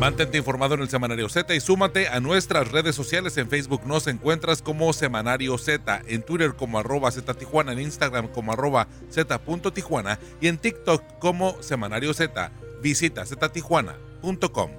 Mantente informado en el Semanario Z y súmate a nuestras redes sociales. En Facebook nos encuentras como Semanario Z, en Twitter como arroba Z Tijuana, en Instagram como arroba Z.Tijuana y en TikTok como Semanario Z. Visita ztijuana.com.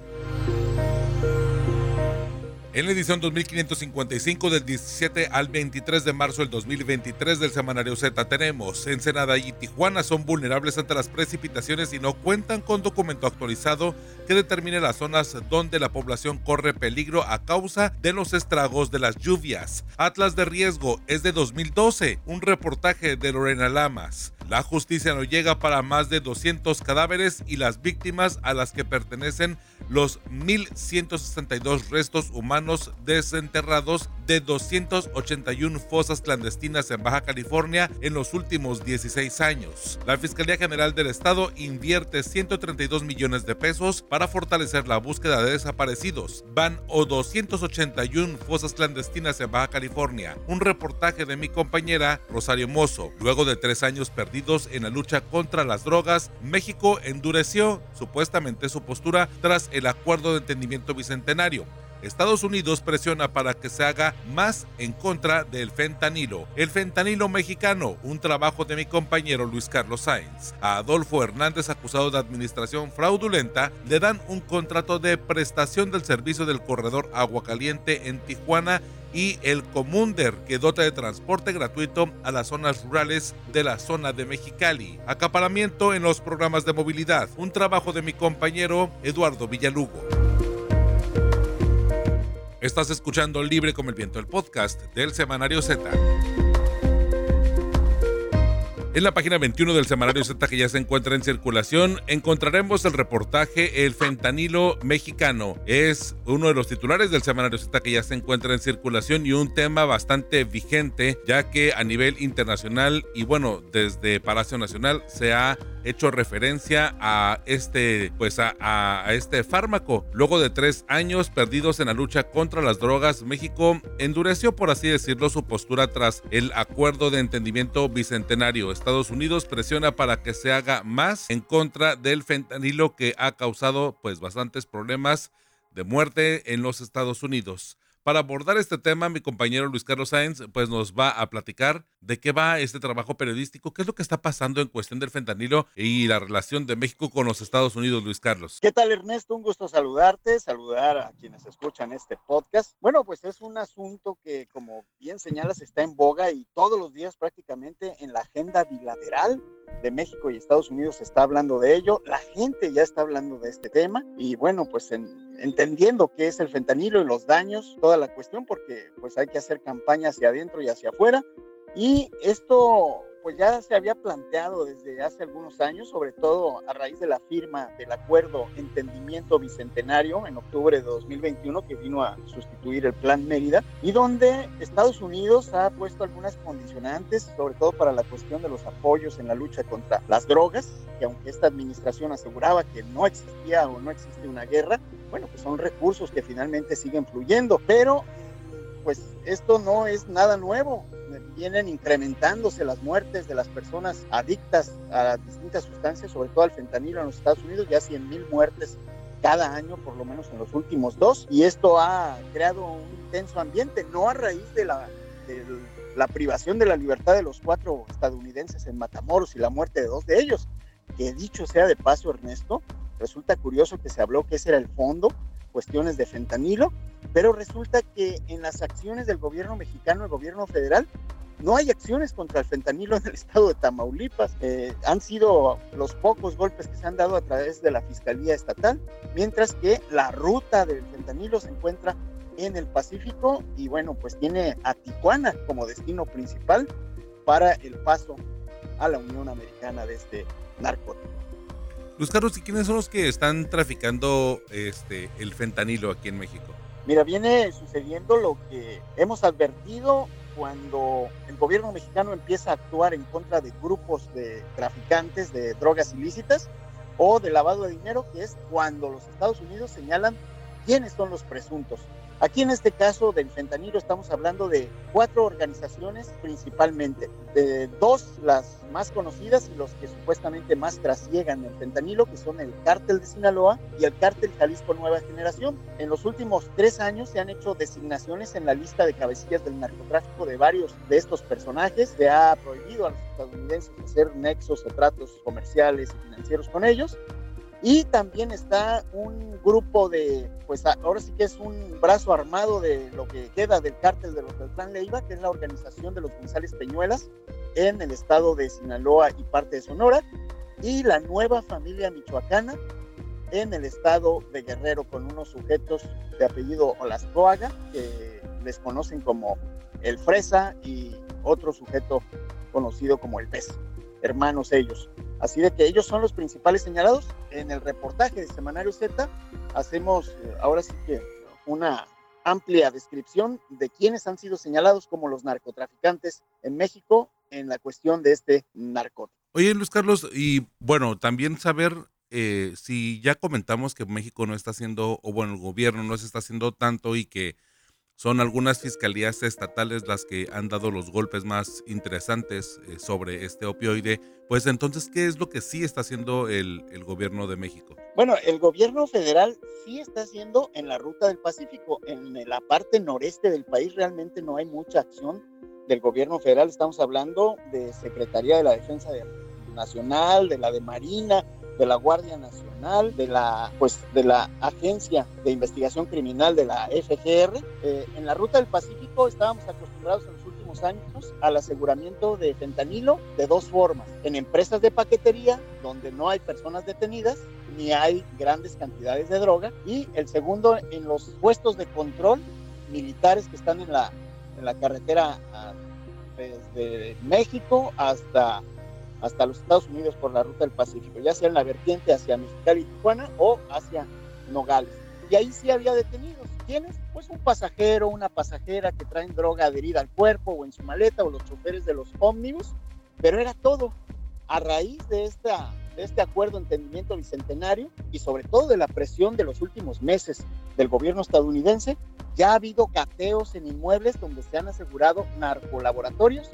En la edición 2555 del 17 al 23 de marzo del 2023 del Semanario Z tenemos Ensenada y Tijuana son vulnerables ante las precipitaciones y no cuentan con documento actualizado que determine las zonas donde la población corre peligro a causa de los estragos de las lluvias. Atlas de riesgo es de 2012, un reportaje de Lorena Lamas. La justicia no llega para más de 200 cadáveres y las víctimas a las que pertenecen los 1.162 restos humanos desenterrados de 281 fosas clandestinas en Baja California en los últimos 16 años. La Fiscalía General del Estado invierte 132 millones de pesos para fortalecer la búsqueda de desaparecidos. Van o 281 fosas clandestinas en Baja California. Un reportaje de mi compañera Rosario Mozo. Luego de tres años perdidos en la lucha contra las drogas, México endureció supuestamente su postura tras el acuerdo de entendimiento bicentenario. Estados Unidos presiona para que se haga más en contra del fentanilo. El fentanilo mexicano, un trabajo de mi compañero Luis Carlos Sáenz. A Adolfo Hernández, acusado de administración fraudulenta, le dan un contrato de prestación del servicio del corredor Agua Caliente en Tijuana y el Comunder, que dota de transporte gratuito a las zonas rurales de la zona de Mexicali. Acaparamiento en los programas de movilidad, un trabajo de mi compañero Eduardo Villalugo. Estás escuchando Libre como el Viento, el podcast del Semanario Z. En la página 21 del Semanario Z que ya se encuentra en circulación, encontraremos el reportaje El fentanilo mexicano. Es uno de los titulares del Semanario Z que ya se encuentra en circulación y un tema bastante vigente, ya que a nivel internacional y bueno, desde Palacio Nacional se ha hecho referencia a este, pues a, este fármaco. Luego de tres años perdidos en la lucha contra las drogas, México endureció, por así decirlo, su postura tras el acuerdo de entendimiento bicentenario. Estados Unidos presiona para que se haga más en contra del fentanilo que ha causado pues bastantes problemas de muerte en los Estados Unidos. Para abordar este tema, mi compañero Luis Carlos Sáenz pues nos va a platicar de qué va este trabajo periodístico, qué es lo que está pasando en cuestión del fentanilo y la relación de México con los Estados Unidos, Luis Carlos. ¿Qué tal, Ernesto? Un gusto saludarte, saludar a quienes escuchan este podcast. Bueno, pues es un asunto que, como bien señalas, está en boga y todos los días prácticamente en la agenda bilateral de México y Estados Unidos se está hablando de ello, la gente ya está hablando de este tema y bueno, pues entendiendo qué es el fentanilo y los daños, toda la cuestión, porque pues hay que hacer campaña hacia adentro y hacia afuera. Y esto pues ya se había planteado desde hace algunos años, sobre todo a raíz de la firma del acuerdo Entendimiento Bicentenario en octubre de 2021 que vino a sustituir el Plan Mérida y donde Estados Unidos ha puesto algunas condicionantes, sobre todo para la cuestión de los apoyos en la lucha contra las drogas, que aunque esta administración aseguraba que no existía o no existe una guerra, bueno, pues son recursos que finalmente siguen fluyendo, pero pues esto no es nada nuevo vienen incrementándose las muertes de las personas adictas a distintas sustancias, sobre todo al fentanilo en los Estados Unidos, ya 100 mil muertes cada año, por lo menos en los últimos dos, y esto ha creado un intenso ambiente, no a raíz de la, de la privación de la libertad de los cuatro estadounidenses en Matamoros y la muerte de dos de ellos, que dicho sea de paso, Ernesto, resulta curioso que se habló que ese era el fondo, cuestiones de fentanilo, pero resulta que en las acciones del gobierno mexicano, el gobierno federal, no hay acciones contra el fentanilo en el estado de Tamaulipas. Eh, han sido los pocos golpes que se han dado a través de la Fiscalía Estatal, mientras que la ruta del fentanilo se encuentra en el Pacífico y bueno, pues tiene a Tijuana como destino principal para el paso a la Unión Americana de este narcótico. Luis Carlos, ¿y quiénes son los que están traficando este, el fentanilo aquí en México? Mira, viene sucediendo lo que hemos advertido cuando el gobierno mexicano empieza a actuar en contra de grupos de traficantes de drogas ilícitas o de lavado de dinero, que es cuando los Estados Unidos señalan quiénes son los presuntos. Aquí en este caso del fentanilo estamos hablando de cuatro organizaciones principalmente, de dos las más conocidas y los que supuestamente más trasiegan el fentanilo, que son el cártel de Sinaloa y el cártel Jalisco Nueva Generación. En los últimos tres años se han hecho designaciones en la lista de cabecillas del narcotráfico de varios de estos personajes. Se ha prohibido a los estadounidenses hacer nexos o tratos comerciales y financieros con ellos y también está un grupo de, pues ahora sí que es un brazo armado de lo que queda del cártel de los Clan Leiva, que es la organización de los González Peñuelas en el estado de Sinaloa y parte de Sonora, y la nueva familia michoacana en el estado de Guerrero con unos sujetos de apellido Olascoaga, que les conocen como el Fresa y otro sujeto conocido como el Pez, hermanos ellos. Así de que ellos son los principales señalados. En el reportaje de Semanario Z hacemos eh, ahora sí que una amplia descripción de quiénes han sido señalados como los narcotraficantes en México en la cuestión de este narcótico. Oye, Luis Carlos, y bueno, también saber eh, si ya comentamos que México no está haciendo, o bueno, el gobierno no se está haciendo tanto y que son algunas fiscalías estatales las que han dado los golpes más interesantes eh, sobre este opioide. Pues entonces, ¿qué es lo que sí está haciendo el, el, gobierno de México? Bueno, el gobierno federal sí está haciendo en la ruta del Pacífico. En la parte noreste del país realmente no hay mucha acción del gobierno federal. Estamos hablando de Secretaría de la Defensa Nacional, de la de Marina, de la Guardia Nacional, de la, pues, de la Agencia de Investigación Criminal de la FGR. Eh, en la ruta del Pacífico estábamos acostumbrados en los últimos años al aseguramiento de fentanilo de dos formas. En empresas de paquetería, donde no hay personas detenidas, ni hay grandes cantidades de droga. Y el segundo, en los puestos de control militares que están en la, en la carretera ah, desde México hasta hasta los Estados Unidos por la ruta del Pacífico, ya sea en la vertiente hacia Mexicali y Tijuana o hacia Nogales. Y ahí sí había detenidos. ¿Quiénes? Pues un pasajero, una pasajera que traen droga adherida al cuerpo o en su maleta o los choferes de los ómnibus, pero era todo. A raíz de, esta, de este acuerdo entendimiento bicentenario y sobre todo de la presión de los últimos meses del gobierno estadounidense, ya ha habido cateos en inmuebles donde se han asegurado narcolaboratorios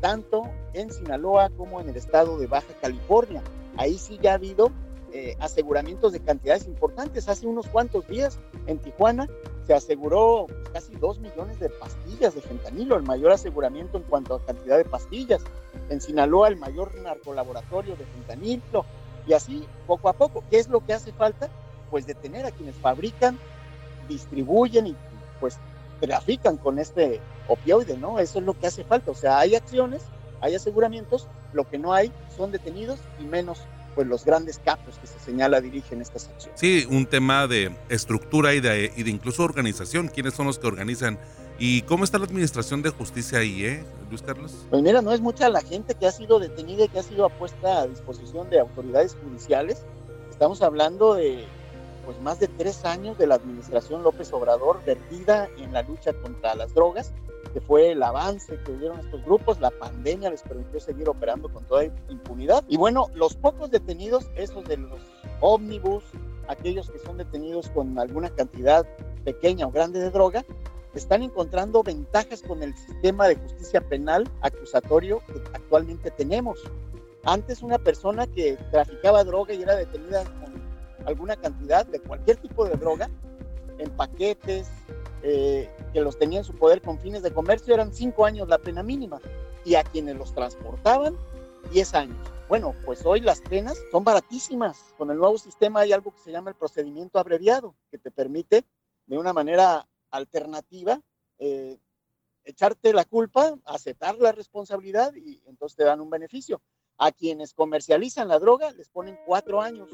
tanto en Sinaloa como en el estado de Baja California. Ahí sí ya ha habido eh, aseguramientos de cantidades importantes. Hace unos cuantos días en Tijuana se aseguró casi dos millones de pastillas de fentanilo, el mayor aseguramiento en cuanto a cantidad de pastillas. En Sinaloa el mayor narcolaboratorio de fentanilo y así poco a poco. ¿Qué es lo que hace falta? Pues detener a quienes fabrican, distribuyen y pues trafican con este opioide, ¿no? Eso es lo que hace falta. O sea, hay acciones, hay aseguramientos, lo que no hay son detenidos y menos pues los grandes capos que se señala dirigen estas acciones. Sí, un tema de estructura y de, y de incluso organización. ¿Quiénes son los que organizan? ¿Y cómo está la administración de justicia ahí, eh, Luis Carlos? Pues mira, no es mucha la gente que ha sido detenida y que ha sido puesta a disposición de autoridades judiciales. Estamos hablando de pues más de tres años de la administración López Obrador vertida en la lucha contra las drogas, que fue el avance que dieron estos grupos, la pandemia les permitió seguir operando con toda impunidad. Y bueno, los pocos detenidos, esos de los ómnibus, aquellos que son detenidos con alguna cantidad pequeña o grande de droga, están encontrando ventajas con el sistema de justicia penal acusatorio que actualmente tenemos. Antes una persona que traficaba droga y era detenida con alguna cantidad de cualquier tipo de droga en paquetes eh, que los tenía en su poder con fines de comercio, eran cinco años la pena mínima. Y a quienes los transportaban, 10 años. Bueno, pues hoy las penas son baratísimas. Con el nuevo sistema hay algo que se llama el procedimiento abreviado, que te permite de una manera alternativa eh, echarte la culpa, aceptar la responsabilidad y entonces te dan un beneficio. A quienes comercializan la droga les ponen cuatro años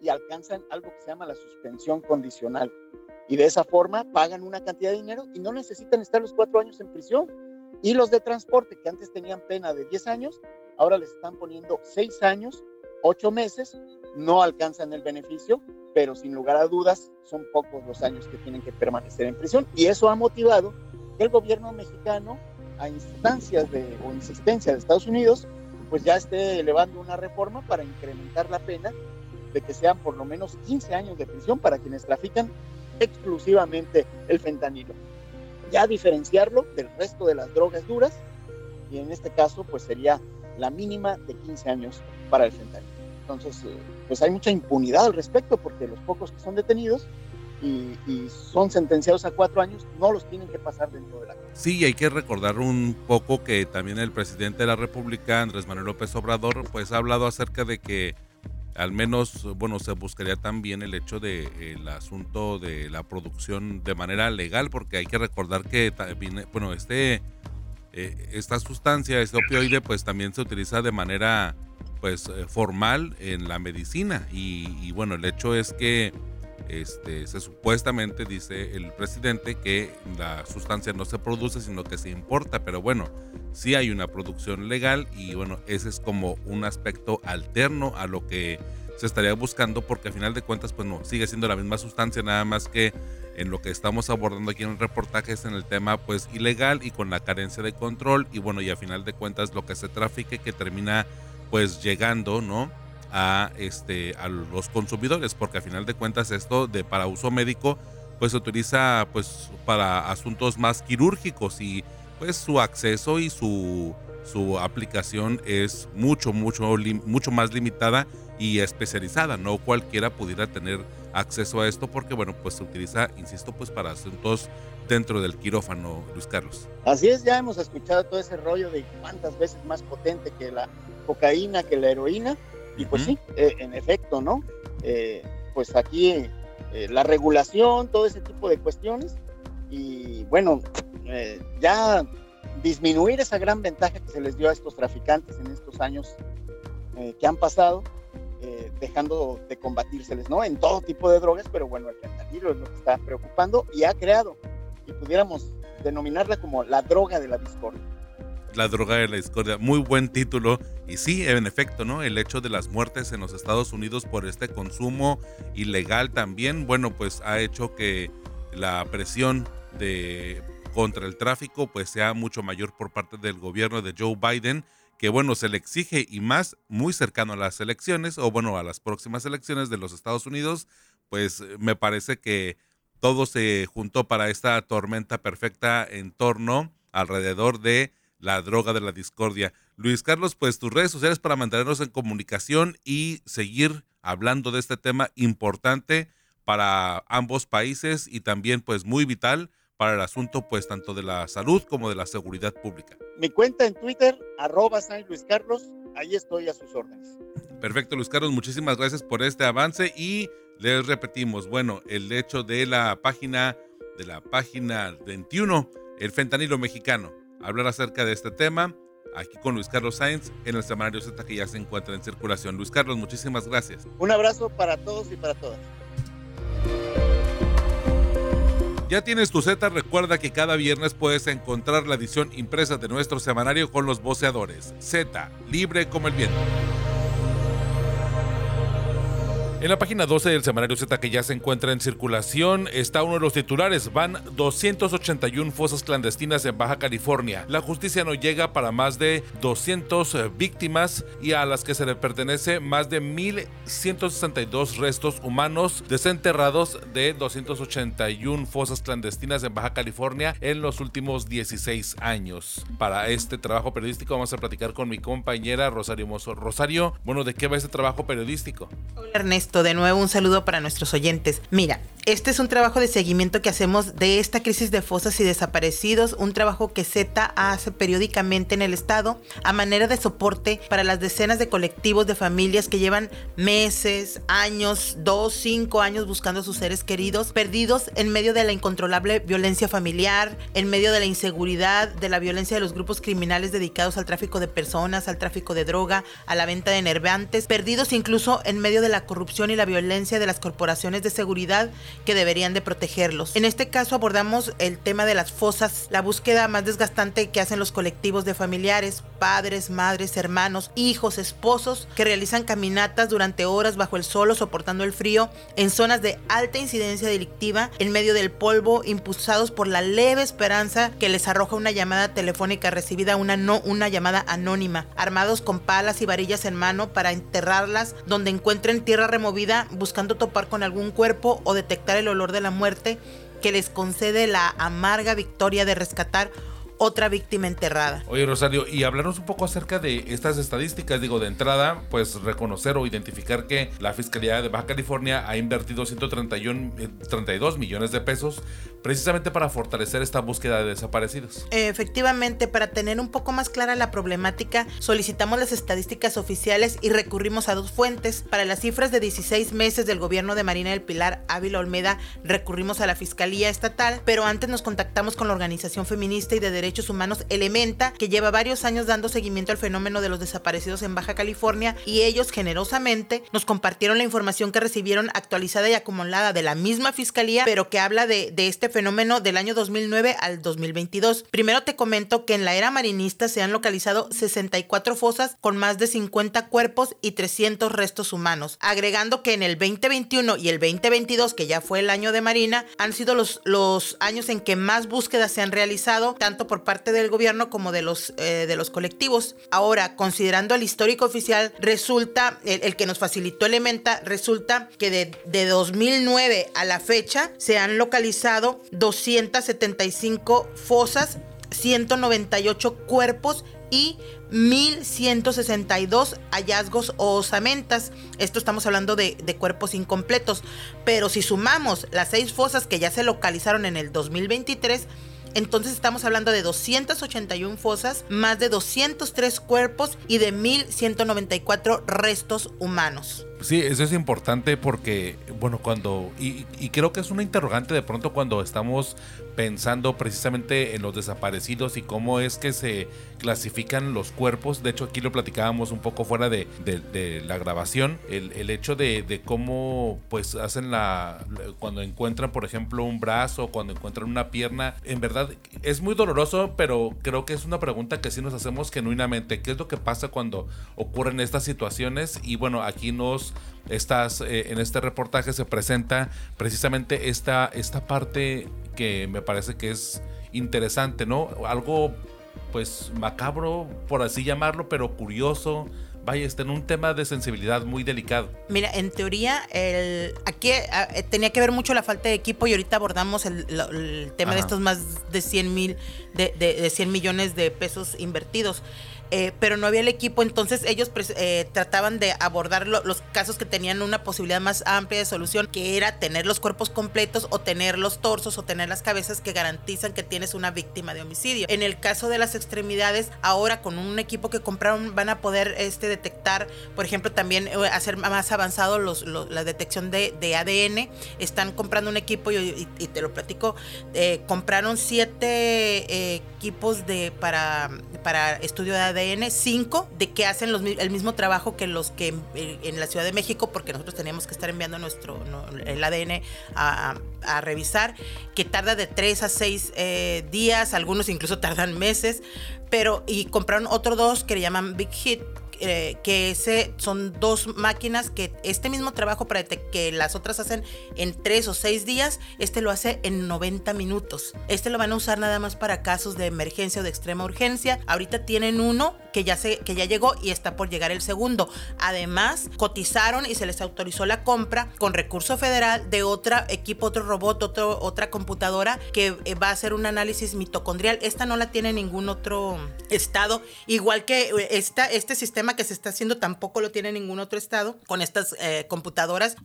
y alcanzan algo que se llama la suspensión condicional. Y de esa forma pagan una cantidad de dinero y no necesitan estar los cuatro años en prisión. Y los de transporte, que antes tenían pena de 10 años, ahora les están poniendo 6 años, 8 meses, no alcanzan el beneficio, pero sin lugar a dudas son pocos los años que tienen que permanecer en prisión. Y eso ha motivado que el gobierno mexicano a instancias de, o insistencia de Estados Unidos, pues ya esté elevando una reforma para incrementar la pena de que sean por lo menos 15 años de prisión para quienes trafican exclusivamente el fentanilo. Ya diferenciarlo del resto de las drogas duras y en este caso pues sería la mínima de 15 años para el fentanilo. Entonces, eh, pues hay mucha impunidad al respecto porque los pocos que son detenidos y, son sentenciados a cuatro años, no los tienen que pasar dentro de la cárcel. Sí, hay que recordar un poco que también el presidente de la República, Andrés Manuel López Obrador, pues ha hablado acerca de que al menos, bueno, se buscaría también el hecho de el asunto de la producción de manera legal, porque hay que recordar que, bueno, este, eh, esta sustancia, este opioide, pues también se utiliza de manera, pues, eh, formal en la medicina. Y, y bueno, el hecho es que este, se supuestamente dice el presidente que la sustancia no se produce sino que se importa, pero bueno, sí hay una producción legal y bueno, ese es como un aspecto alterno a lo que se estaría buscando porque al final de cuentas pues no, sigue siendo la misma sustancia, nada más que en lo que estamos abordando aquí en el reportaje es en el tema pues ilegal y con la carencia de control y bueno, y a final de cuentas lo que se trafique que termina pues llegando, ¿no? A, este, a los consumidores, porque a final de cuentas esto de para uso médico pues se utiliza pues para asuntos más quirúrgicos y pues su acceso y su, su aplicación es mucho, mucho, mucho más limitada y especializada. No cualquiera pudiera tener acceso a esto porque, bueno, pues se utiliza, insisto, pues para asuntos dentro del quirófano, Luis Carlos. Así es, ya hemos escuchado todo ese rollo de cuántas veces más potente que la cocaína, que la heroína, y pues sí, eh, en efecto, ¿no? Eh, pues aquí eh, la regulación, todo ese tipo de cuestiones. Y bueno, ya disminuir esa gran ventaja que se les dio a estos traficantes en estos años que han pasado, dejando de combatírseles, ¿no? En todo tipo de drogas, pero bueno, el fentanilo es lo que está preocupando y ha creado, y pudiéramos denominarla como la droga de la discordia la droga de la discordia. Muy buen título. Y sí, en efecto, ¿no? El hecho de las muertes en los Estados Unidos por este consumo ilegal también, bueno, pues ha hecho que la presión de contra el tráfico pues sea mucho mayor por parte del gobierno de Joe Biden, que bueno, se le exige y más muy cercano a las elecciones o bueno, a las próximas elecciones de los Estados Unidos, pues me parece que todo se juntó para esta tormenta perfecta en torno alrededor de la droga de la discordia. Luis Carlos, pues tus redes sociales para mantenernos en comunicación y seguir hablando de este tema importante para ambos países y también pues muy vital para el asunto pues tanto de la salud como de la seguridad pública. Mi cuenta en Twitter, arroba San Luis Carlos, ahí estoy a sus órdenes. Perfecto, Luis Carlos, muchísimas gracias por este avance y les repetimos, bueno, el hecho de la página, de la página 21, el fentanilo mexicano hablar acerca de este tema aquí con Luis Carlos Sainz en el semanario Z que ya se encuentra en circulación. Luis Carlos, muchísimas gracias. Un abrazo para todos y para todas. Ya tienes tu Z, recuerda que cada viernes puedes encontrar la edición impresa de nuestro semanario con los voceadores. Z, libre como el viento. En la página 12 del semanario Z que ya se encuentra en circulación está uno de los titulares. Van 281 fosas clandestinas en Baja California. La justicia no llega para más de 200 eh, víctimas y a las que se le pertenece más de 1.162 restos humanos desenterrados de 281 fosas clandestinas en Baja California en los últimos 16 años. Para este trabajo periodístico vamos a platicar con mi compañera Rosario Mozo. Rosario, bueno, ¿de qué va este trabajo periodístico? Hola Ernesto de nuevo un saludo para nuestros oyentes. Mira, este es un trabajo de seguimiento que hacemos de esta crisis de fosas y desaparecidos, un trabajo que Z hace periódicamente en el Estado a manera de soporte para las decenas de colectivos de familias que llevan meses, años, dos, cinco años buscando a sus seres queridos, perdidos en medio de la incontrolable violencia familiar, en medio de la inseguridad, de la violencia de los grupos criminales dedicados al tráfico de personas, al tráfico de droga, a la venta de nervantes, perdidos incluso en medio de la corrupción corrupción y la violencia de las corporaciones de seguridad que deberían de protegerlos. En este caso abordamos el tema de las fosas, la búsqueda más desgastante que hacen los colectivos de familiares, padres, madres, hermanos, hijos, esposos, que realizan caminatas durante horas bajo el sol o soportando el frío en zonas de alta incidencia delictiva en medio del polvo, impulsados por la leve esperanza que les arroja una llamada telefónica recibida, una, no, una llamada anónima, armados con palas y varillas en mano para enterrarlas donde encuentren tierra removida, buscando topar con algún cuerpo o detectar el olor de la muerte que les concede la amarga victoria de rescatar otra víctima enterrada. Oye, Rosario, y hablarnos un poco acerca de estas estadísticas. Digo, de entrada, pues reconocer o identificar que la Fiscalía de Baja California ha invertido 131, 32 eh, millones de pesos precisamente para fortalecer esta búsqueda de desaparecidos. Efectivamente, para tener un poco más clara la problemática, solicitamos las estadísticas oficiales y recurrimos a dos fuentes. Para las cifras de 16 meses del gobierno de Marina del Pilar Ávila Olmeda, recurrimos a la Fiscalía Estatal, pero antes nos contactamos con la organización feminista y de derechos Derechos Humanos Elementa, que lleva varios años dando seguimiento al fenómeno de los desaparecidos en Baja California y ellos generosamente nos compartieron la información que recibieron actualizada y acumulada de la misma fiscalía, pero que habla de, este fenómeno del año 2009 al 2022. Primero te comento que en la era marinista se han localizado 64 fosas con más de 50 cuerpos y 300 restos humanos, agregando que en el 2021 y el 2022, que ya fue el año de Marina, han sido los años en que más búsquedas se han realizado, tanto por parte del gobierno como de los, eh, de los colectivos. Ahora, considerando el histórico oficial, resulta, el, que nos facilitó Elementa, resulta que de, de 2009 a la fecha se han localizado 275 fosas 198 cuerpos y 1.162 hallazgos o osamentas. Esto estamos hablando de, de, cuerpos incompletos. Pero si sumamos las seis fosas que ya se localizaron en el 2023, entonces estamos hablando de 281 fosas, más de 203 cuerpos y de 1.194 restos humanos. Sí, eso es importante porque, bueno, cuando, y, y, creo que es una interrogante de pronto cuando estamos pensando precisamente en los desaparecidos y cómo es que se clasifican los cuerpos. De hecho, aquí lo platicábamos un poco fuera de, de, la grabación. El, el hecho de, de, cómo pues hacen la... cuando encuentran, por ejemplo, un brazo, cuando encuentran una pierna. En verdad, es muy doloroso, pero creo que es una pregunta que sí nos hacemos genuinamente. ¿Qué es lo que pasa cuando ocurren estas situaciones? Y bueno, aquí nos... Estás, eh, en este reportaje se presenta precisamente esta, esta parte que me parece que es interesante, ¿no? Algo pues macabro, por así llamarlo, pero curioso. Vaya, está en un tema de sensibilidad muy delicado. Mira, en teoría, el, aquí eh, tenía que ver mucho la falta de equipo y ahorita abordamos el, el tema Ajá. de estos más de 100 mil, de, de, de 100 millones de pesos invertidos eh, pero no había el equipo, entonces ellos eh, trataban de abordar lo, los casos que tenían una posibilidad más amplia de solución, que era tener los cuerpos completos o tener los torsos o tener las cabezas que garantizan que tienes una víctima de homicidio. En el caso de las extremidades, ahora con un equipo que compraron van a poder este, detectar, por ejemplo, también eh, hacer más avanzado la detección de, ADN. Están comprando un equipo y, te lo platico, eh, compraron siete equipos de, para, para estudio de ADN ADN 5 de que hacen el mismo trabajo que los que en, en, la Ciudad de México, porque nosotros teníamos que estar enviando nuestro el ADN a, revisar, que tarda de 3 a 6 eh, días, algunos incluso tardan meses, pero y compraron otros dos que le llaman Big Hit, eh, que ese son dos máquinas que este mismo trabajo para que las otras hacen en tres o seis días, este lo hace en 90 minutos. Este lo van a usar nada más para casos de emergencia o de extrema urgencia. Ahorita tienen uno que ya se que ya llegó y está por llegar el segundo. Además, cotizaron y se les autorizó la compra con recurso federal de otro equipo, otro robot, otro, otra computadora que eh, va a hacer un análisis mitocondrial. Esta no la tiene ningún otro estado, igual que eh, esta, este sistema que se está haciendo tampoco lo tiene ningún otro estado con estas eh, computadoras,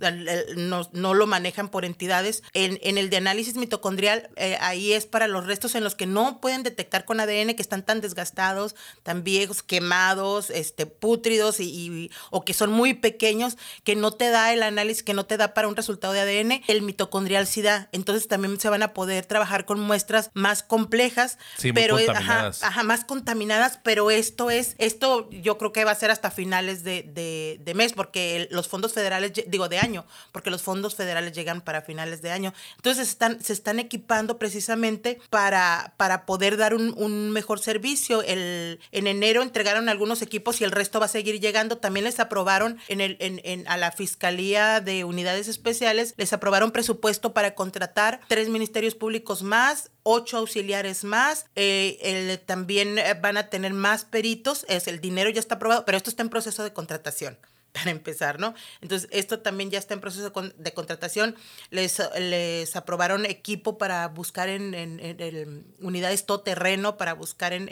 no, no, lo manejan por entidades. En, en el de análisis mitocondrial, eh, ahí es para los restos en los que no pueden detectar con ADN, que están tan desgastados, tan viejos, quemados, este, pútridos y, y, o que son muy pequeños, que no te da el análisis, que no te da para un resultado de ADN, el mitocondrial sí da. Entonces también se van a poder trabajar con muestras más complejas, sí, pero muy ajá, ajá, más contaminadas, pero esto es, esto yo creo que va a ser hasta finales de, mes, porque los fondos federales, digo de año, porque los fondos federales llegan para finales de año. Entonces están, se están equipando precisamente para, para poder dar un, mejor servicio. El, en enero entregaron algunos equipos y el resto va a seguir llegando. También les aprobaron en el, en, a la Fiscalía de Unidades Especiales, les aprobaron presupuesto para contratar tres ministerios públicos más, ocho auxiliares más. Eh, también van a tener más peritos. Es, el dinero ya está aprobado, pero esto está en proceso de contratación para empezar, ¿no? Entonces, esto también ya está en proceso de contratación. Les, les aprobaron equipo para buscar en, en, en, unidades todo terreno, para buscar en,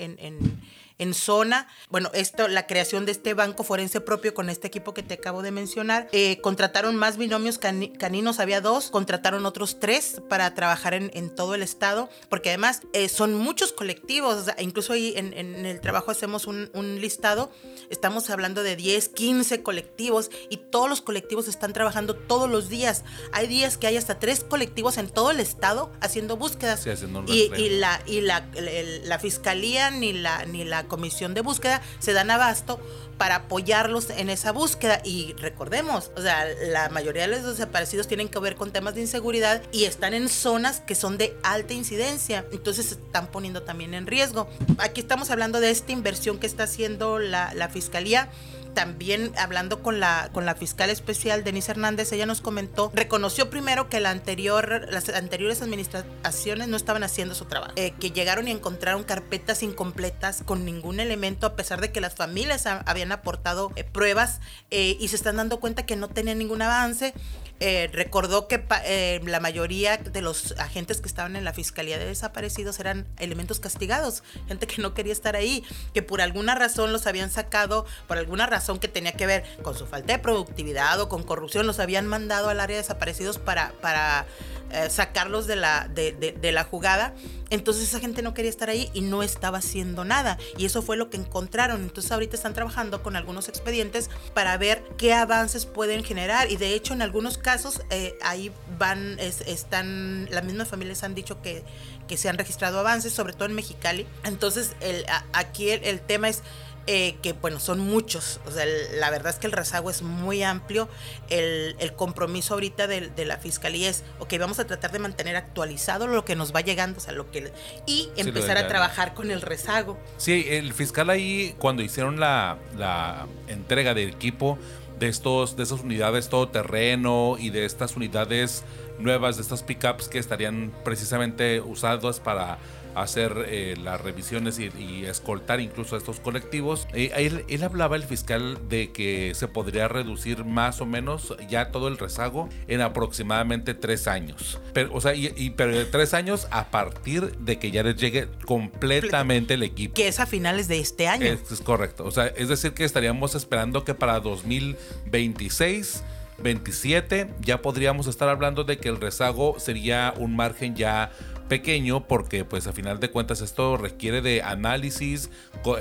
en zona. Bueno, esto, la creación de este banco forense propio con este equipo que te acabo de mencionar. Eh, contrataron más binomios caninos, había dos, contrataron otros tres para trabajar en, en todo el estado, porque además eh, son muchos colectivos, incluso ahí en, en, el trabajo hacemos un, un listado, estamos hablando de 10, 15 colectivos y todos los colectivos están trabajando todos los días. Hay días que hay hasta tres colectivos en todo el estado haciendo búsquedas. y, y, la, y la, la, fiscalía ni la, ni la comisión de búsqueda se dan abasto para apoyarlos en esa búsqueda. Y recordemos, o sea, la mayoría de los desaparecidos tienen que ver con temas de inseguridad y están en zonas que son de alta incidencia. Entonces se están poniendo también en riesgo. Aquí estamos hablando de esta inversión que está haciendo la, la Fiscalía también hablando con la, con la fiscal especial Denise Hernández, ella nos comentó, reconoció primero que la anterior, las anteriores administraciones no estaban haciendo su trabajo, eh, que llegaron y encontraron carpetas incompletas con ningún elemento, a pesar de que las familias habían aportado eh, pruebas eh, y se están dando cuenta que no tenían ningún avance. Recordó que la mayoría de los agentes que estaban en la Fiscalía de Desaparecidos eran elementos castigados, gente que no quería estar ahí, que por alguna razón los habían sacado, por alguna razón que tenía que ver con su falta de productividad o con corrupción, los habían mandado al área de desaparecidos para, para eh, sacarlos de la, de, de, la jugada. Entonces esa gente no quería estar ahí y no estaba haciendo nada. Y eso fue lo que encontraron. Entonces ahorita están trabajando con algunos expedientes para ver qué avances pueden generar. Y de hecho en algunos casos eh, ahí van, están, las mismas familias han dicho que, que se han registrado avances, sobre todo en Mexicali. Entonces el, aquí el tema es eh, que bueno, son muchos. O sea, la verdad es que el rezago es muy amplio. El, compromiso ahorita de, la fiscalía es, ok, vamos a tratar de mantener actualizado lo que nos va llegando, o sea, lo que... Y empezar a trabajar con el rezago. Sí, el fiscal ahí, cuando hicieron la, la entrega del equipo de, estos, de esas unidades todoterreno y de estas unidades nuevas, de estas pickups que estarían precisamente usadas para hacer eh, las revisiones y, escoltar incluso a estos colectivos. Eh, él, hablaba, el fiscal, de que se podría reducir más o menos ya todo el rezago en aproximadamente tres años. Pero, o sea, y, pero de tres años a partir de que ya les llegue completamente el equipo. Que es a finales de este año. Es, es correcto. O sea, es decir, que estaríamos esperando que para 2026 27 ya podríamos estar hablando de que el rezago sería un margen ya pequeño porque pues a final de cuentas esto requiere de análisis,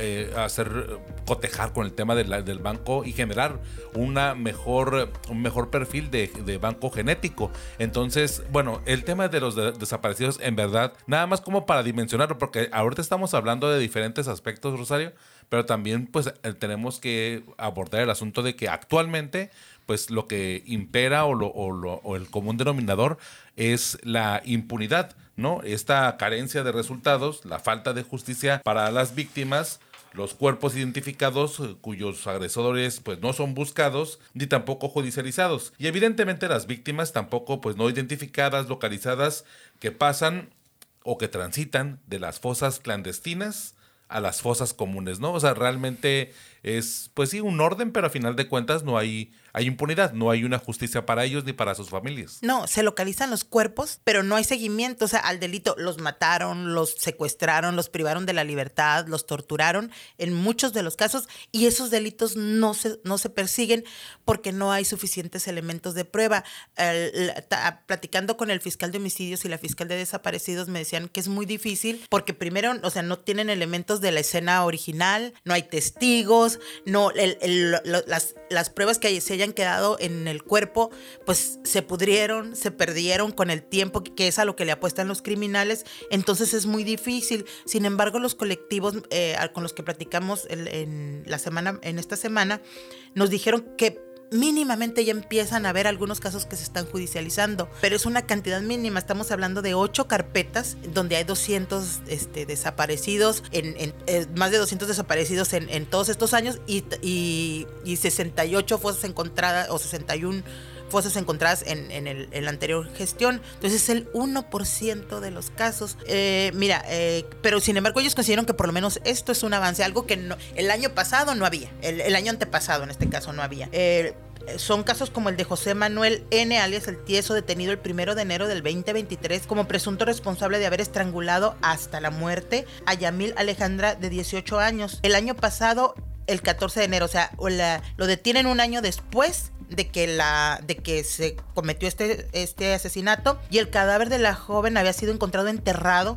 eh, hacer cotejar con el tema del banco y generar una mejor, un mejor perfil de, banco genético. Entonces, bueno, el tema de los desaparecidos en verdad, nada más como para dimensionarlo, porque ahorita estamos hablando de diferentes aspectos, Rosario, pero también pues eh, tenemos que abordar el asunto de que actualmente pues lo que impera o, lo, o el común denominador es la impunidad ¿no? Esta carencia de resultados, la falta de justicia para las víctimas, los cuerpos identificados eh, cuyos agresores pues no son buscados ni tampoco judicializados y evidentemente las víctimas tampoco pues no identificadas, localizadas que pasan o que transitan de las fosas clandestinas a las fosas comunes, ¿no? O sea, realmente es, pues sí, un orden, pero a final de cuentas no hay, hay impunidad, no hay una justicia para ellos ni para sus familias. No, se localizan los cuerpos, pero no hay seguimiento, o sea, al delito los mataron, los secuestraron, los privaron de la libertad, los torturaron en muchos de los casos y esos delitos no se, no se persiguen porque no hay suficientes elementos de prueba. platicando con el fiscal de homicidios y la fiscal de desaparecidos me decían que es muy difícil porque primero, o sea, no tienen elementos de la escena original, no hay testigos, no, las, pruebas que se hayan quedado en el cuerpo, pues se pudrieron, se perdieron con el tiempo, que es a lo que le apuestan los criminales. Entonces es muy difícil. Sin embargo, los colectivos eh, con los que platicamos en, la semana, en esta semana, nos dijeron que mínimamente ya empiezan a haber algunos casos que se están judicializando, pero es una cantidad mínima. Estamos hablando de ocho carpetas donde hay 200 este, desaparecidos, en, eh, más de 200 desaparecidos en, todos estos años y, y, y 68 fosas encontradas o 61 fosas encontradas en, en, el, la anterior gestión. Entonces es el 1% de los casos. Eh, mira, eh, pero sin embargo ellos consideran que por lo menos esto es un avance, algo que el año pasado no había, el, el año antepasado en este caso no había. Eh, son casos como el de José Manuel N., alias el tieso, detenido el primero de enero del 2023 como presunto responsable de haber estrangulado hasta la muerte a Yamil Alejandra de 18 años. El año pasado, el 14 de enero, o sea, lo detienen un año después de que la de que se cometió este este asesinato y el cadáver de la joven había sido encontrado enterrado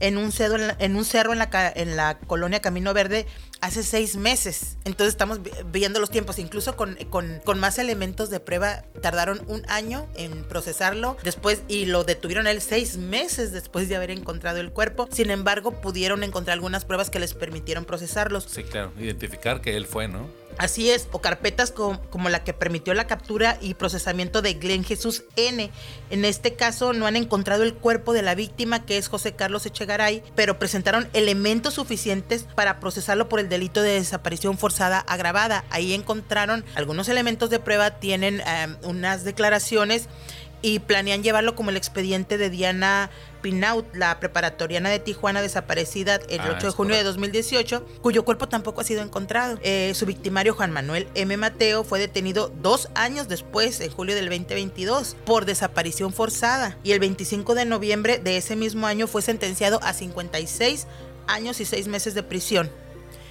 en un cerro en, en un cerro en la en la colonia Camino Verde hace seis meses. Entonces estamos viendo los tiempos, incluso con, con, con, más elementos de prueba, tardaron un año en procesarlo después y lo detuvieron él seis meses después de haber encontrado el cuerpo. Sin embargo, pudieron encontrar algunas pruebas que les permitieron procesarlos. Sí, claro, identificar que él fue, ¿no? Así es, o carpetas como, la que permitió la captura y procesamiento de Glenn Jesús N. En este caso no han encontrado el cuerpo de la víctima, que es José Carlos Echegaray, pero presentaron elementos suficientes para procesarlo por el delito de desaparición forzada agravada. Ahí encontraron algunos elementos de prueba, tienen eh, unas declaraciones y planean llevarlo como el expediente de Diana Pinaut, la preparatoriana de Tijuana desaparecida el 8 ah, de junio de 2018, cuyo cuerpo tampoco ha sido encontrado. Eh, su victimario Juan Manuel M. Mateo fue detenido dos años después, en julio del 2022, por desaparición forzada y el 25 de noviembre de ese mismo año fue sentenciado a 56 años y seis meses de prisión.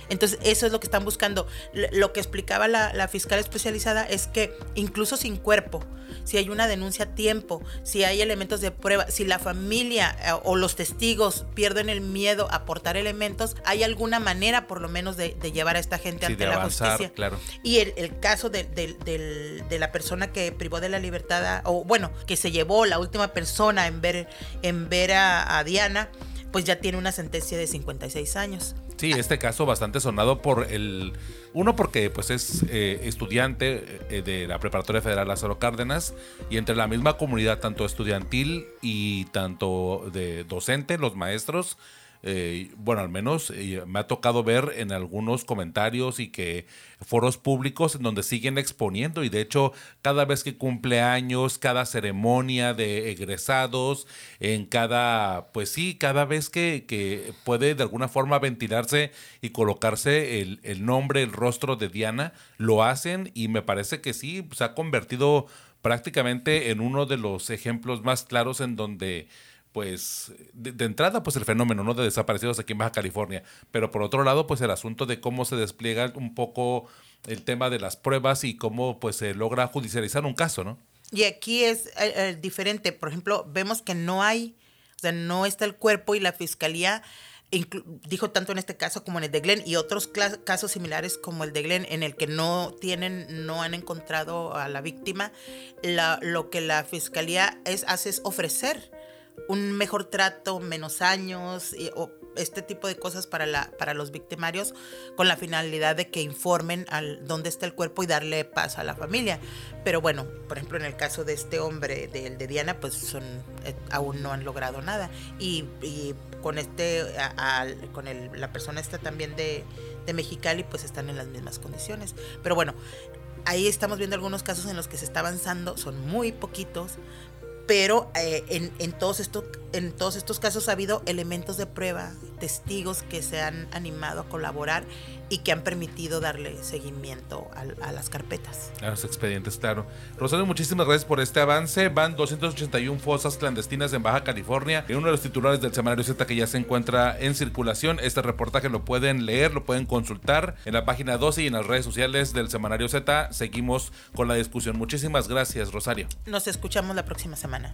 Entonces, eso es lo que están buscando. Lo que explicaba la, fiscal especializada es que incluso sin cuerpo, si hay una denuncia a tiempo, si hay elementos de prueba, si la familia eh, o los testigos pierden el miedo a aportar elementos, hay alguna manera por lo menos de, llevar a esta gente ante la justicia. Claro. Y el, caso de, de, la persona que privó de la libertad, o bueno, que se llevó la última persona en ver, en ver a, a Diana, pues ya tiene una sentencia de 56 años. Sí, este caso bastante sonado por el... Uno porque pues es eh, estudiante eh, de la Preparatoria Federal Lázaro Cárdenas y entre la misma comunidad tanto estudiantil y tanto de docente, los maestros, eh, bueno, al menos me ha tocado ver en algunos comentarios y que foros públicos en donde siguen exponiendo y de hecho cada vez que cumple años, cada ceremonia de egresados, en cada, pues sí, cada vez que, que puede de alguna forma ventilarse y colocarse el, el nombre, el rostro de Diana, lo hacen y me parece que sí, se ha convertido prácticamente en uno de los ejemplos más claros en donde pues de, entrada pues el fenómeno no de desaparecidos aquí en Baja California. Pero por otro lado pues el asunto de cómo se despliega un poco el tema de las pruebas y cómo pues se logra judicializar un caso no y aquí es eh, eh, diferente. Por ejemplo vemos que no hay o sea no está el cuerpo y la fiscalía dijo tanto en este caso como en el de Glenn y otros casos similares como el de Glenn en el que no tienen no han encontrado a la víctima la, lo que la fiscalía es hace es ofrecer un mejor trato, menos años, o este tipo de cosas para, la, para los victimarios con la finalidad de que informen al dónde está el cuerpo y darle paz a la familia. Pero bueno, por ejemplo, en el caso de este hombre, del de Diana, pues eh, aún no han logrado nada. Y, con este, con el, la persona esta también de, de Mexicali, pues están en las mismas condiciones. Pero bueno, ahí estamos viendo algunos casos en los que se está avanzando, son muy poquitos, pero eh, en, en, todos estos, en todos estos casos ha habido elementos de prueba, testigos que se han animado a colaborar y que han permitido darle seguimiento a, las carpetas. A los expedientes, claro. Rosario, muchísimas gracias por este avance. Van 281 fosas clandestinas en Baja California. Y uno de los titulares del semanario Z que ya se encuentra en circulación. Este reportaje lo pueden leer, lo pueden consultar en la página 12 y en las redes sociales del semanario Z. Seguimos con la discusión. Muchísimas gracias, Rosario. Nos escuchamos la próxima semana.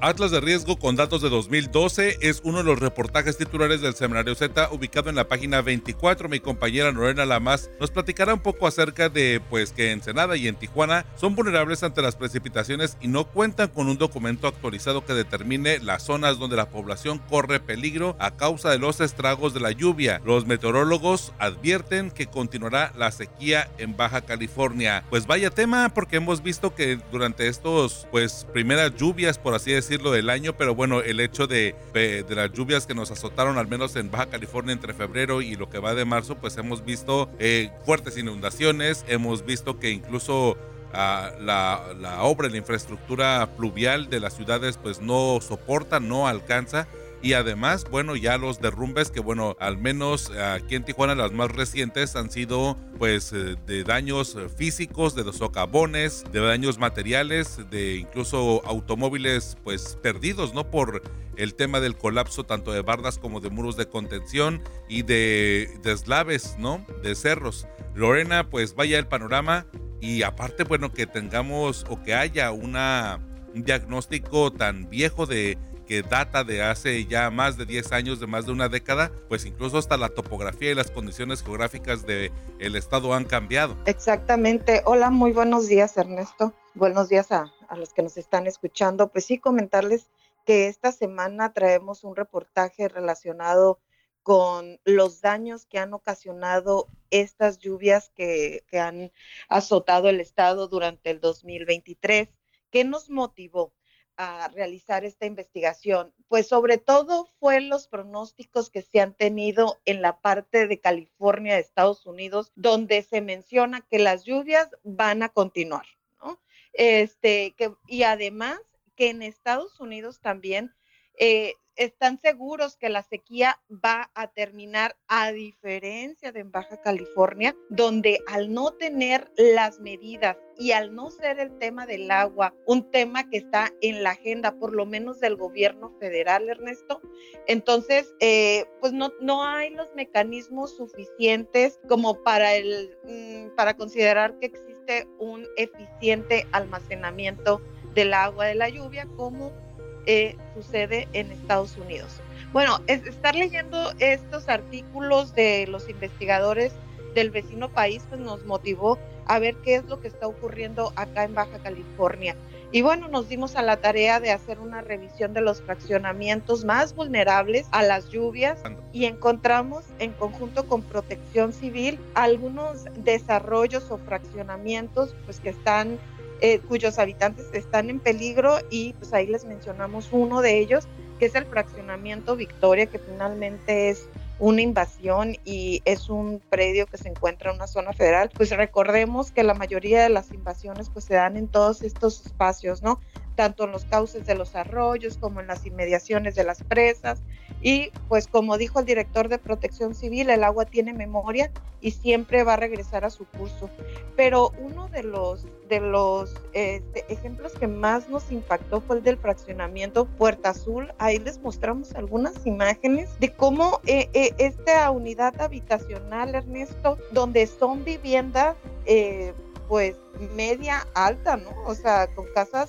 Atlas de Riesgo con datos de 2012 es uno de los reportajes titulares del Semanario Z ubicado en la página 24. Mi compañera Lorena Lamas nos platicará un poco acerca de pues que Ensenada y en Tijuana son vulnerables ante las precipitaciones y no cuentan con un documento actualizado que determine las zonas donde la población corre peligro a causa de los estragos de la lluvia. Los meteorólogos advierten que continuará la sequía en Baja California. Pues vaya tema porque hemos visto que durante estos pues primeras lluvias por así decirlo del año, pero bueno, el hecho de, de, las lluvias que nos azotaron, al menos en Baja California entre febrero y lo que va de marzo, pues hemos visto eh, fuertes inundaciones, hemos visto que incluso ah, la, la obra, la infraestructura pluvial de las ciudades, pues no soporta, no alcanza y además, bueno, ya los derrumbes que, bueno, al menos aquí en Tijuana las más recientes han sido pues eh, de daños físicos, de socavones, de daños materiales, de incluso automóviles pues perdidos, ¿no? Por el tema del colapso tanto de bardas como de muros de contención y de deslaves, ¿no? De cerros. Lorena, pues vaya el panorama y aparte, bueno, que tengamos o que haya una, un diagnóstico tan viejo de que data de hace ya más de 10 años, de más de una década, pues incluso hasta la topografía y las condiciones geográficas del el estado han cambiado. Exactamente. Hola, muy buenos días Ernesto. Buenos días a, a los que nos están escuchando. Pues sí, comentarles que esta semana traemos un reportaje relacionado con los daños que han ocasionado estas lluvias que, que, han azotado el estado durante el 2023. ¿Qué nos motivó? A realizar esta investigación? Pues sobre todo fue los pronósticos que se han tenido en la parte de California de Estados Unidos, donde se menciona que las lluvias van a continuar, ¿no? Este, que, y además que en Estados Unidos también eh, están seguros que la sequía va a terminar a diferencia de en Baja California, donde al no tener las medidas y al no ser el tema del agua un tema que está en la agenda, por lo menos del gobierno federal, Ernesto, entonces, eh, pues no, no hay los mecanismos suficientes como para, el, mm, para considerar que existe un eficiente almacenamiento del agua de la lluvia como eh, sucede en Estados Unidos. Bueno, es, estar leyendo estos artículos de los investigadores del vecino país pues nos motivó a ver qué es lo que está ocurriendo acá en Baja California. Y bueno, nos dimos a la tarea de hacer una revisión de los fraccionamientos más vulnerables a las lluvias y encontramos en conjunto con Protección Civil algunos desarrollos o fraccionamientos pues que están eh, cuyos habitantes están en peligro y pues ahí les mencionamos uno de ellos, que es el fraccionamiento Victoria, que finalmente es una invasión y es un predio que se encuentra en una zona federal, pues recordemos que la mayoría de las invasiones pues se dan en todos estos espacios, ¿no? Tanto en los cauces de los arroyos como en las inmediaciones de las presas y pues como dijo el director de Protección Civil, el agua tiene memoria y siempre va a regresar a su curso. Pero uno de los de los este, ejemplos que más nos impactó fue el del fraccionamiento Puerta Azul. Ahí les mostramos algunas imágenes de cómo eh, eh, esta unidad habitacional, Ernesto, donde son viviendas eh, pues media alta, ¿no? O sea, con casas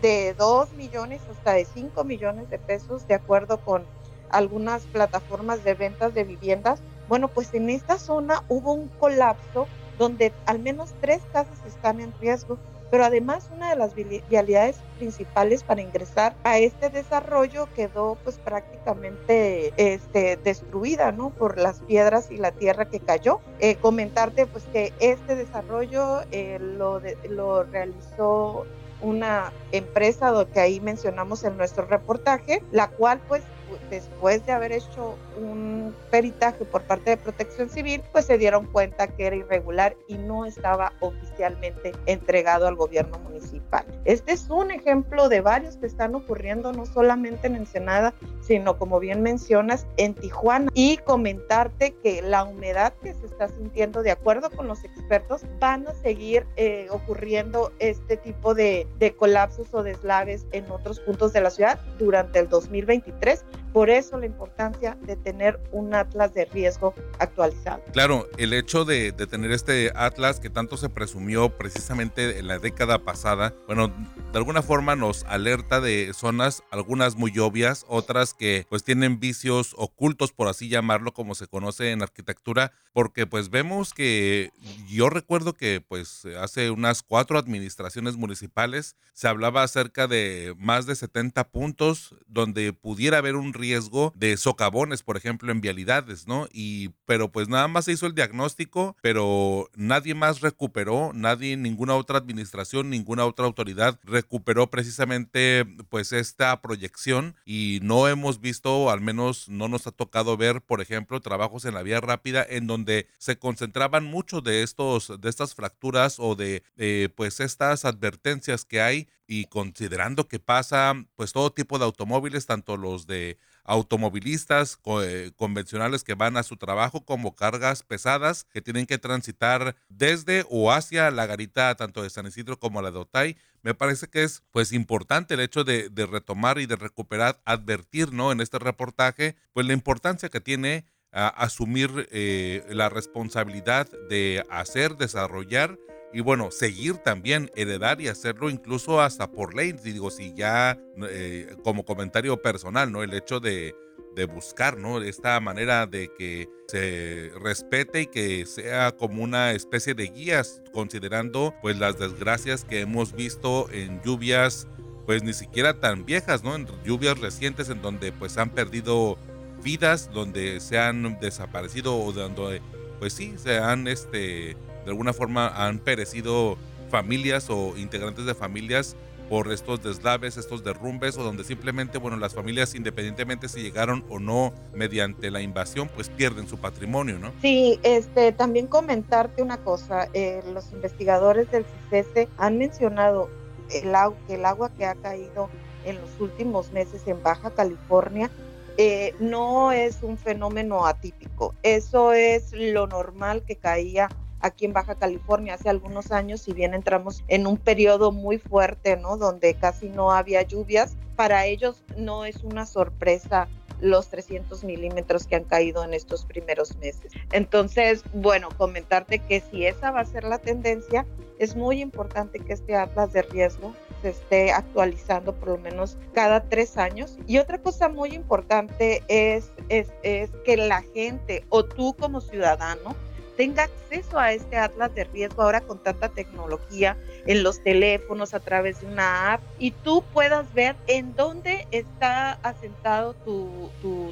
de 2 millones hasta de 5 millones de pesos, de acuerdo con algunas plataformas de ventas de viviendas. Bueno, pues en esta zona hubo un colapso donde al menos tres casas están en riesgo, pero además una de las vialidades principales para ingresar a este desarrollo quedó pues prácticamente este, destruida, ¿no? Por las piedras y la tierra que cayó. Eh, comentarte pues que este desarrollo eh, lo, lo realizó una empresa que ahí mencionamos en nuestro reportaje, la cual pues después de haber hecho un peritaje por parte de Protección Civil, pues se dieron cuenta que era irregular y no estaba oficialmente entregado al gobierno municipal. Este es un ejemplo de varios que están ocurriendo no solamente en Ensenada, sino como bien mencionas, en Tijuana. Y comentarte que la humedad que se está sintiendo, de acuerdo con los expertos, van a seguir eh, ocurriendo este tipo de, de colapsos o deslaves en otros puntos de la ciudad durante el 2023 por eso la importancia de tener un atlas de riesgo actualizado. Claro, el hecho de, tener este atlas que tanto se presumió precisamente en la década pasada, bueno, de alguna forma nos alerta de zonas, algunas muy obvias, otras que pues tienen vicios ocultos, por así llamarlo, como se conoce en arquitectura, porque pues vemos que yo recuerdo que pues hace unas cuatro administraciones municipales se hablaba acerca de más de 70 puntos donde pudiera haber un riesgo de socavones, ejemplo, en vialidades, ¿no? Y, pero pues nada más se hizo el diagnóstico, pero nadie más recuperó, nadie, ninguna otra administración, ninguna otra autoridad recuperó precisamente pues esta proyección y no hemos visto, al menos no nos ha tocado ver, por ejemplo, trabajos en la vía rápida en donde se concentraban mucho de estos, de estas fracturas o de eh, pues estas advertencias que hay y considerando que pasa pues todo tipo de automóviles, tanto los de automovilistas eh, convencionales que van a su trabajo como cargas pesadas que tienen que transitar desde o hacia la garita tanto de San Isidro como la de Otay. Me parece que es pues importante el hecho de, retomar y de recuperar, advertir ¿no? en este reportaje pues la importancia que tiene asumir eh, la responsabilidad de hacer, desarrollar y bueno, seguir también, heredar y hacerlo incluso hasta por ley. Digo, si ya eh, como comentario personal, ¿no? El hecho de, de buscar, ¿no? Esta manera de que se respete y que sea como una especie de guías, considerando pues las desgracias que hemos visto en lluvias, pues ni siquiera tan viejas, ¿no? En lluvias recientes en donde pues han perdido vidas, donde se han desaparecido o donde pues sí, se han este de alguna forma han perecido familias o integrantes de familias por estos deslaves, estos derrumbes o donde simplemente, bueno, las familias independientemente si llegaron o no mediante la invasión, pues pierden su patrimonio, ¿no? Sí, este, también comentarte una cosa, eh, los investigadores del CICESE han mencionado el, el agua que ha caído en los últimos meses en Baja California eh, no es un fenómeno atípico, eso es lo normal que caía aquí en Baja California hace algunos años, si bien entramos en un periodo muy fuerte, ¿no? Donde casi no había lluvias, para ellos no es una sorpresa los 300 milímetros que han caído en estos primeros meses. Entonces, bueno, comentarte que si esa va a ser la tendencia, es muy importante que este atlas de riesgo se esté actualizando por lo menos cada tres años. Y otra cosa muy importante es, es, es que la gente o tú como ciudadano tenga acceso a este atlas de riesgo ahora con tanta tecnología en los teléfonos a través de una app y tú puedas ver en dónde está asentado tu,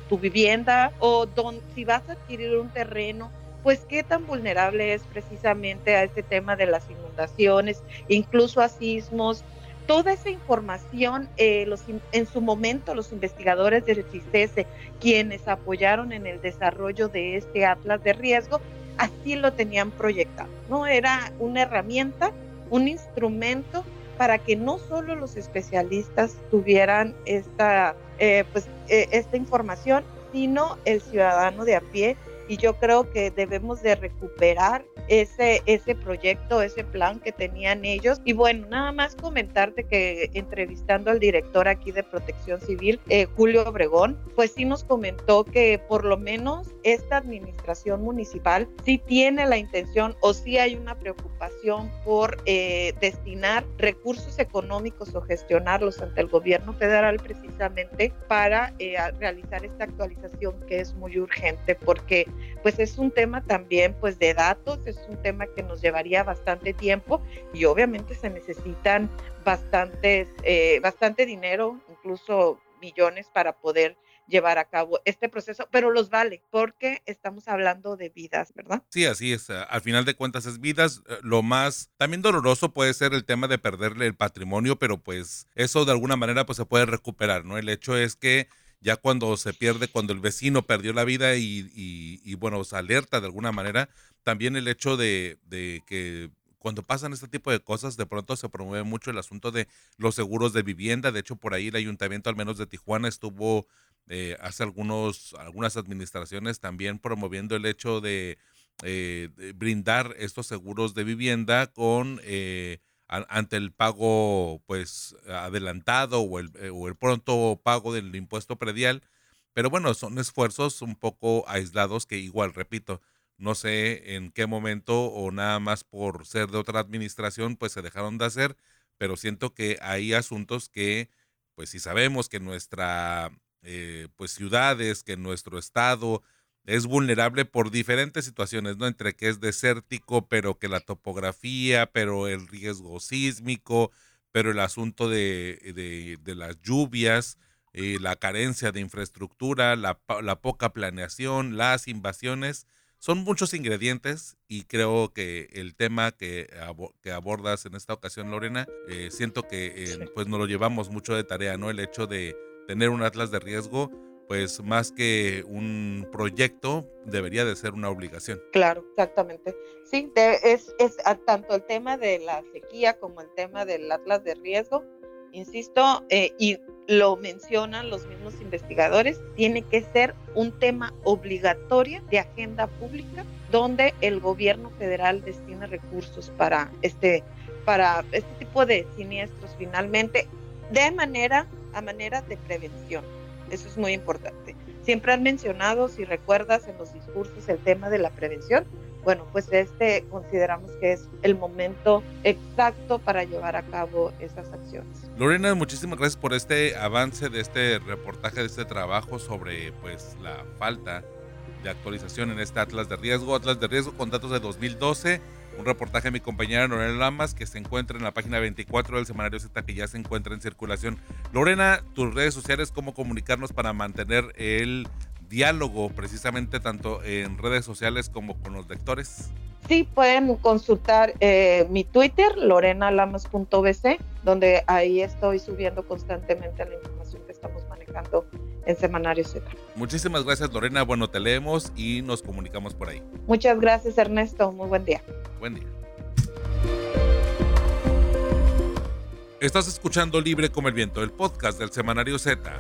tu, vivienda o si vas a adquirir un terreno pues qué tan vulnerable es precisamente a este tema de las inundaciones, incluso a sismos. Toda esa información, eh, los, en su momento los investigadores del CICESE, quienes apoyaron en el desarrollo de este atlas de riesgo, así lo tenían proyectado, ¿no? Era una herramienta, un instrumento para que no solo los especialistas tuvieran esta, eh, pues, eh, esta información, sino el ciudadano de a pie y yo creo que debemos de recuperar ese, ese proyecto, ese plan que tenían ellos. Y bueno, nada más comentarte que entrevistando al director aquí de Protección Civil, eh, Julio Obregón, pues sí nos comentó que por lo menos esta administración municipal sí tiene la intención o sí hay una preocupación por eh, destinar recursos económicos o gestionarlos ante el gobierno federal precisamente para eh, realizar esta actualización que es muy urgente porque pues es un tema también pues de datos, es un tema que nos llevaría bastante tiempo y obviamente se necesitan bastantes, eh, bastante dinero, incluso millones para poder llevar a cabo este proceso, pero los vale porque estamos hablando de vidas, ¿verdad? Sí, así es. Al final de cuentas es vidas. Eh, lo más también doloroso puede ser el tema de perderle el patrimonio, pero pues eso de alguna manera pues se puede recuperar, ¿no? El hecho es que ya cuando se pierde, cuando el vecino perdió la vida y, y, bueno, se alerta de alguna manera, también el hecho de, de que cuando pasan este tipo de cosas, de pronto se promueve mucho el asunto de los seguros de vivienda. De hecho, por ahí el ayuntamiento, al menos de Tijuana, estuvo eh, hace algunos, algunas administraciones también promoviendo el hecho de, eh, brindar estos seguros de vivienda con eh, ante el pago pues adelantado o el, o el pronto pago del impuesto predial. Pero bueno, son esfuerzos un poco aislados que igual, repito, no sé en qué momento o nada más por ser de otra administración, pues se dejaron de hacer, pero siento que hay asuntos que, pues si sabemos que nuestra, eh, pues ciudades, que nuestro estado es vulnerable por diferentes situaciones, ¿no? Entre que es desértico, pero que la topografía, pero el riesgo sísmico, pero el asunto de, de, las lluvias, eh, la carencia de infraestructura, la, la poca planeación, las invasiones, son muchos ingredientes y creo que el tema que, que abordas en esta ocasión, Lorena, eh, siento que eh, pues nos lo llevamos mucho de tarea, ¿no? El hecho de tener un atlas de riesgo, pues más que un proyecto, debería de ser una obligación. Claro, exactamente. Sí, es, es tanto el tema de la sequía como el tema del atlas de riesgo, insisto, eh, y lo mencionan los mismos investigadores, tiene que ser un tema obligatorio de agenda pública donde el gobierno federal destine recursos para este, para este tipo de siniestros finalmente de manera a manera de prevención. Eso es muy importante. Siempre han mencionado, si recuerdas en los discursos, el tema de la prevención, bueno, pues este consideramos que es el momento exacto para llevar a cabo esas acciones. Lorena, muchísimas gracias por este avance de este reportaje, de este trabajo sobre pues la falta de actualización en este Atlas de Riesgo, Atlas de Riesgo con datos de 2012, un reportaje de mi compañera Lorena Lamas que se encuentra en la página 24 del semanario Z que ya se encuentra en circulación. Lorena, tus redes sociales, cómo comunicarnos para mantener el diálogo precisamente tanto en redes sociales como con los lectores? Sí, pueden consultar eh, mi Twitter, lorenalamas.bc, donde ahí estoy subiendo constantemente la información estamos manejando en Semanario Z. Muchísimas gracias Lorena, bueno, te leemos y nos comunicamos por ahí. Muchas gracias Ernesto, muy buen día. Buen día. Estás escuchando Libre como el Viento, el podcast del Semanario Z.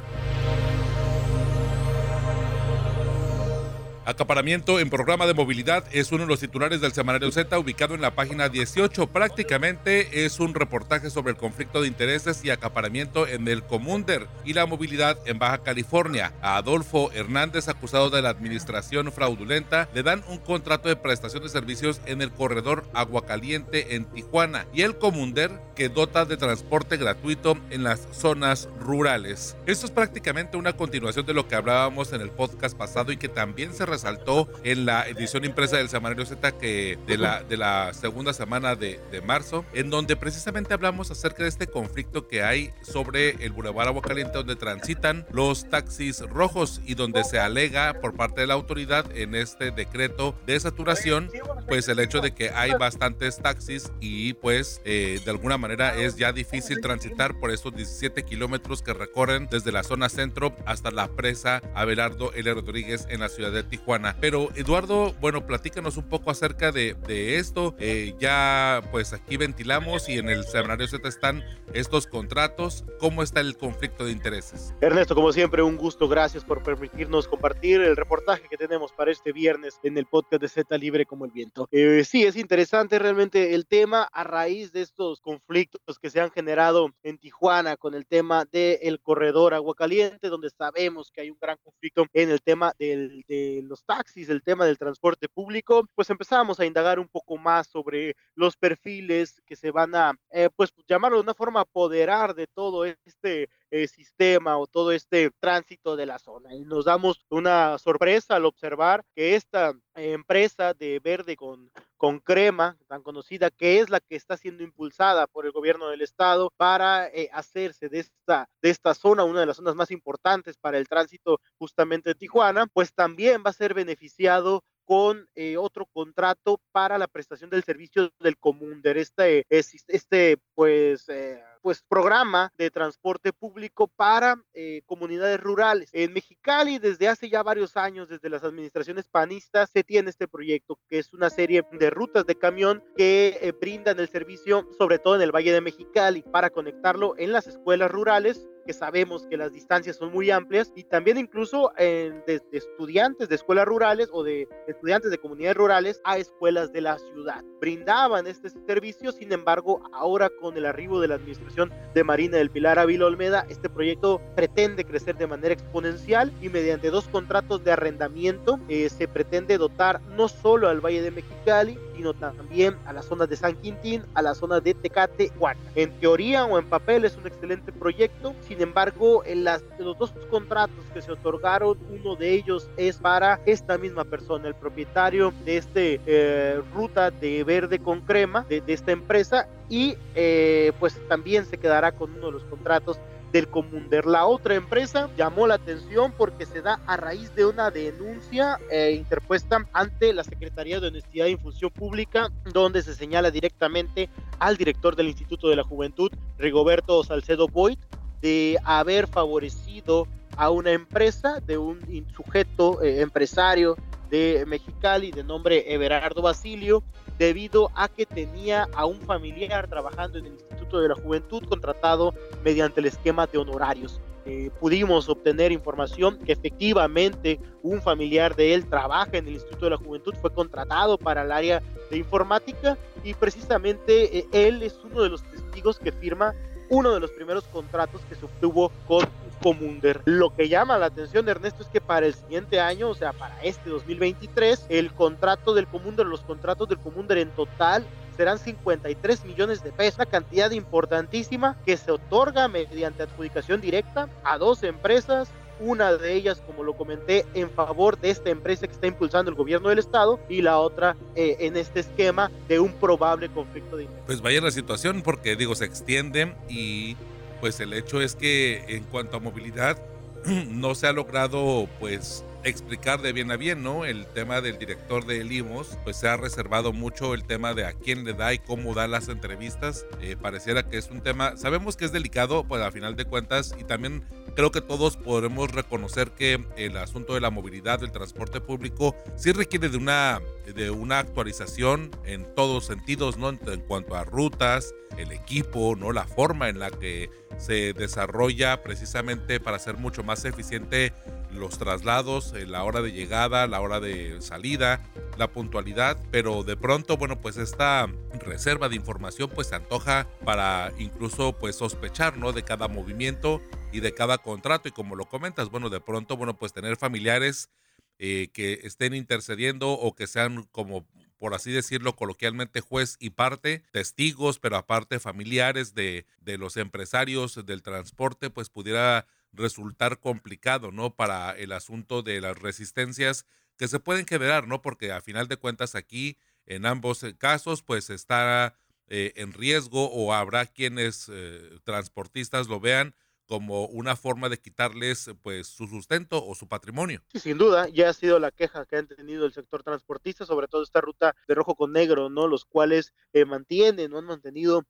Acaparamiento en programa de movilidad es uno de los titulares del semanario Z ubicado en la página 18. Prácticamente es un reportaje sobre el conflicto de intereses y acaparamiento en el Comunder y la movilidad en Baja California. A Adolfo Hernández, acusado de la administración fraudulenta, le dan un contrato de prestación de servicios en el corredor Agua Caliente en Tijuana y el Comunder que dota de transporte gratuito en las zonas rurales. Esto es prácticamente una continuación de lo que hablábamos en el podcast pasado y que también se saltó en la edición impresa del Semanario Z que de la, de la segunda semana de, de, marzo, en donde precisamente hablamos acerca de este conflicto que hay sobre el Boulevard Agua Caliente, donde transitan los taxis rojos y donde se alega por parte de la autoridad en este decreto de saturación, pues el hecho de que hay bastantes taxis y pues eh, de alguna manera es ya difícil transitar por estos 17 kilómetros que recorren desde la zona centro hasta la presa Abelardo L. Rodríguez en la ciudad de Tijuana pero Eduardo, bueno, platícanos un poco acerca de, esto. Eh, ya pues aquí ventilamos y en el semanario Z están estos contratos. ¿Cómo está el conflicto de intereses? Ernesto, como siempre, un gusto. Gracias por permitirnos compartir el reportaje que tenemos para este viernes en el podcast de Z Libre como el Viento. Eh, sí, es interesante realmente el tema a raíz de estos conflictos que se han generado en Tijuana con el tema del corredor Agua Caliente, donde sabemos que hay un gran conflicto en el tema del, de los taxis, el tema del transporte público, pues empezamos a indagar un poco más sobre los perfiles que se van a, eh, pues llamarlo de una forma, apoderar de todo este eh, sistema o todo este tránsito de la zona. Y nos damos una sorpresa al observar que esta empresa de verde con, con crema, tan conocida, que es la que está siendo impulsada por el gobierno del estado para eh, hacerse de esta, de esta zona, una de las zonas más importantes para el tránsito justamente de Tijuana, pues también va a ser beneficiado con eh, otro contrato para la prestación del servicio del Comunder, este, este pues, eh, pues programa de transporte público para eh, comunidades rurales. En Mexicali, desde hace ya varios años, desde las administraciones panistas, se tiene este proyecto, que es una serie de rutas de camión que brindan el servicio, sobre todo en el Valle de Mexicali, para conectarlo en las escuelas rurales que sabemos que las distancias son muy amplias y también incluso de, estudiantes de escuelas rurales o de estudiantes de comunidades rurales a escuelas de la ciudad. Brindaban este servicio, sin embargo, ahora con el arribo de la administración de Marina del Pilar Ávila Olmeda, este proyecto pretende crecer de manera exponencial y mediante dos contratos de arrendamiento eh, se pretende dotar no solo al Valle de Mexicali, sino también a las zonas de San Quintín, a la zona de Tecate, Huaca. En teoría o en papel es un excelente proyecto, sin embargo, en, las, los dos contratos que se otorgaron, uno de ellos es para esta misma persona, el propietario de este eh, ruta de verde con crema de, esta empresa y eh, pues también se quedará con uno de los contratos del Comunder. La otra empresa llamó la atención porque se da a raíz de una denuncia eh, interpuesta ante la Secretaría de Honestidad e Infusión Pública, donde se señala directamente al director del Instituto de la Juventud, Rigoberto Salcedo Boyd, de haber favorecido a una empresa de un sujeto eh, empresario de Mexicali de nombre Everardo Basilio, debido a que tenía a un familiar trabajando en el Instituto de la Juventud contratado mediante el esquema de honorarios. Eh, pudimos obtener información que efectivamente un familiar de él trabaja en el Instituto de la Juventud, fue contratado para el área de informática y precisamente eh, él es uno de los testigos que firma uno de los primeros contratos que se obtuvo con Comunder. Lo que llama la atención de Ernesto es que para el siguiente año, o sea, para este 2023, el contrato del Comunder, los contratos del Comunder en total serán 53 millones de pesos, una cantidad importantísima que se otorga mediante adjudicación directa a dos empresas una de ellas, como lo comenté, en favor de esta empresa que está impulsando el gobierno del estado y la otra eh, en este esquema de un probable conflicto de intereses. Pues vaya la situación porque digo, se extiende y pues el hecho es que en cuanto a movilidad no se ha logrado pues explicar de bien a bien, ¿no? El tema del director de Limos, pues se ha reservado mucho el tema de a quién le da y cómo da las entrevistas. Eh, pareciera que es un tema, sabemos que es delicado, pues a final de cuentas, y también creo que todos podemos reconocer que el asunto de la movilidad, del transporte público, sí requiere de una, de una actualización en todos sentidos, ¿no? En, en cuanto a rutas, el equipo, ¿no? La forma en la que se desarrolla precisamente para ser mucho más eficiente los traslados, eh, la hora de llegada, la hora de salida, la puntualidad, pero de pronto, bueno, pues esta reserva de información pues se antoja para incluso pues sospechar, ¿no? De cada movimiento y de cada contrato y como lo comentas, bueno, de pronto, bueno, pues tener familiares eh, que estén intercediendo o que sean como por así decirlo coloquialmente, juez y parte, testigos, pero aparte familiares de, de los empresarios del transporte, pues pudiera resultar complicado, ¿no? Para el asunto de las resistencias que se pueden generar, ¿no? Porque a final de cuentas aquí, en ambos eh, casos, pues está eh, en riesgo o habrá quienes eh, transportistas lo vean como una forma de quitarles pues su sustento o su patrimonio. Sí, sin duda, ya ha sido la queja que han tenido el sector transportista, sobre todo esta ruta de rojo con negro, ¿no? Los cuales mantienen, no han mantenido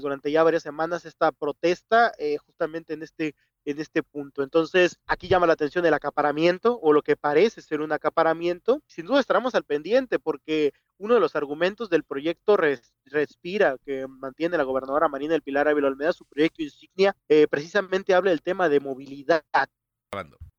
durante ya varias semanas esta protesta justamente en este en este punto. Entonces, aquí llama la atención el acaparamiento o lo que parece ser un acaparamiento. Sin duda estaremos al pendiente porque uno de los argumentos del proyecto Respira, que mantiene la gobernadora Marina del Pilar Ávila Olmeda, su proyecto insignia, eh, precisamente habla del tema de movilidad.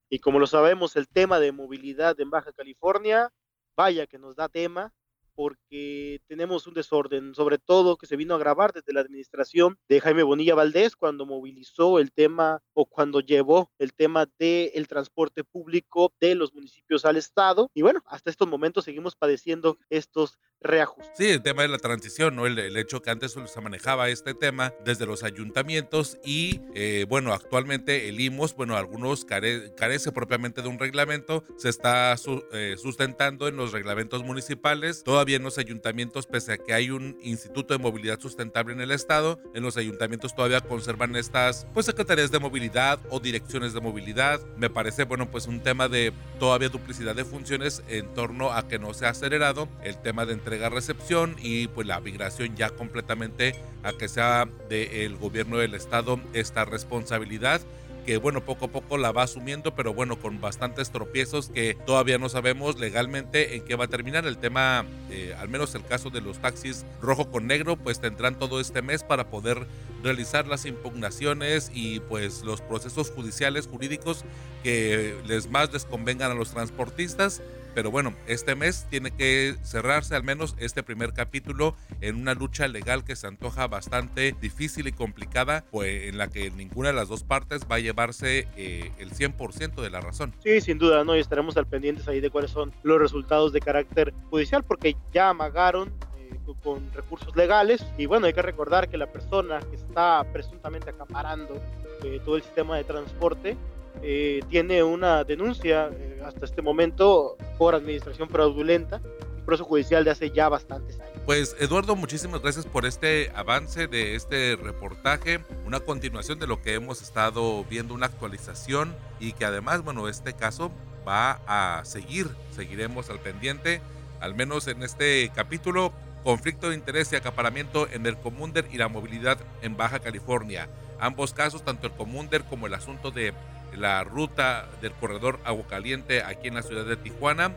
Y como lo sabemos, el tema de movilidad en Baja California, vaya que nos da tema, porque tenemos un desorden, sobre todo que se vino a agravar desde la administración de Jaime Bonilla Valdés cuando movilizó el tema o cuando llevó el tema del transporte público de los municipios al Estado. Y bueno, hasta estos momentos seguimos padeciendo estos reajustes. Sí, el tema de la transición, ¿no? El, hecho que antes se manejaba este tema desde los ayuntamientos y, eh, bueno, actualmente el IMOS, bueno, algunos carece propiamente de un reglamento, se está eh, sustentando en los reglamentos municipales. Todavía todavía en los ayuntamientos, pese a que hay un Instituto de Movilidad Sustentable en el estado, en los ayuntamientos todavía conservan estas pues secretarías de movilidad o direcciones de movilidad. Me parece, bueno, pues un tema de todavía duplicidad de funciones en torno a que no se ha acelerado el tema de entrega-recepción y pues la migración ya completamente a que sea del gobierno del estado esta responsabilidad que bueno, poco a poco la va asumiendo, pero bueno, con bastantes tropiezos que todavía no sabemos legalmente en qué va a terminar. El tema, eh, al menos el caso de los taxis rojo con negro, pues tendrán todo este mes para poder realizar las impugnaciones y pues los procesos judiciales, jurídicos que les más les convengan a los transportistas pero bueno, este mes tiene que cerrarse al menos este primer capítulo en una lucha legal que se antoja bastante difícil y complicada, pues en la que ninguna de las dos partes va a llevarse eh, el 100% de la razón. Sí, sin duda, ¿no? Y estaremos al pendientes ahí de cuáles son los resultados de carácter judicial, porque ya amagaron eh, con recursos legales y bueno, hay que recordar que la persona que está presuntamente acaparando eh, todo el sistema de transporte eh, tiene una denuncia eh, hasta este momento por administración fraudulenta, un proceso judicial de hace ya bastantes años. Pues Eduardo, muchísimas gracias por este avance de este reportaje, una continuación de lo que hemos estado viendo, una actualización y que además, bueno, este caso va a seguir, seguiremos al pendiente, al menos en este capítulo, conflicto de interés y acaparamiento en el Comunder y la movilidad en Baja California. Ambos casos, tanto el Comunder como el asunto de la ruta del corredor Agua Caliente aquí en la ciudad de Tijuana,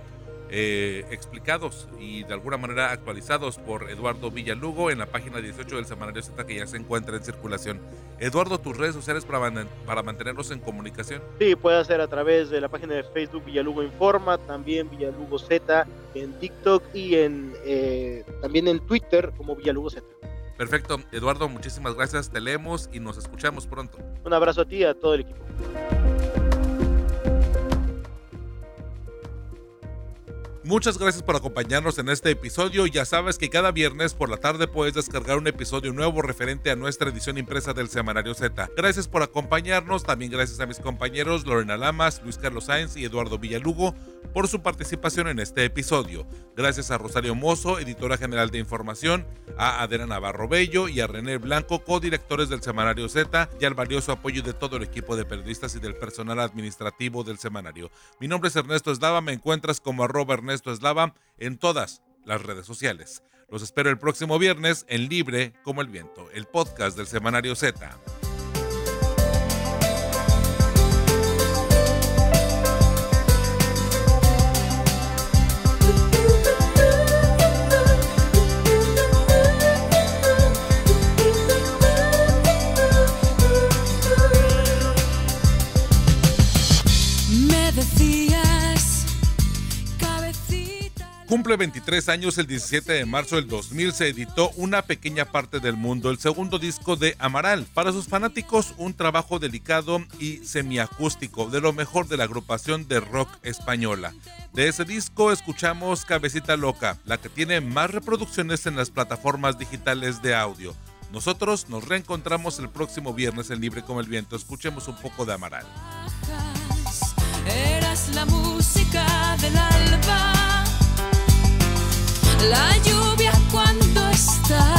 eh, explicados y de alguna manera actualizados por Eduardo Villalugo en la página 18 del Semanario Z que ya se encuentra en circulación. Eduardo, tus redes sociales para, para mantenernos en comunicación. Sí, puede ser a través de la página de Facebook Villalugo Informa, también Villalugo Z en TikTok y en eh, también en Twitter como Villalugo Z. Perfecto, Eduardo, muchísimas gracias, te leemos y nos escuchamos pronto. Un abrazo a ti y a todo el equipo. Muchas gracias por acompañarnos en este episodio. Ya sabes que cada viernes por la tarde puedes descargar un episodio nuevo referente a nuestra edición impresa del Semanario Z. Gracias por acompañarnos. También gracias a mis compañeros Lorena Lamas, Luis Carlos Sáenz y Eduardo Villalugo por su participación en este episodio. Gracias a Rosario Mozo, editora general de información, a Adela Navarro Bello y a René Blanco, codirectores del Semanario Z, y al valioso apoyo de todo el equipo de periodistas y del personal administrativo del semanario. Mi nombre es Ernesto Eslava, me encuentras como arroba Ernesto Eslava en todas las redes sociales. Los espero el próximo viernes en Libre como el Viento, el podcast del Semanario Z. Cumple 23 años el 17 de marzo del 2000 se editó Una pequeña parte del mundo, el segundo disco de Amaral. Para sus fanáticos, un trabajo delicado y semiacústico de lo mejor de la agrupación de rock española. De ese disco escuchamos Cabecita Loca, la que tiene más reproducciones en las plataformas digitales de audio. Nosotros nos reencontramos el próximo viernes en Libre como el Viento. Escuchemos un poco de Amaral. La lluvia cuando estalla.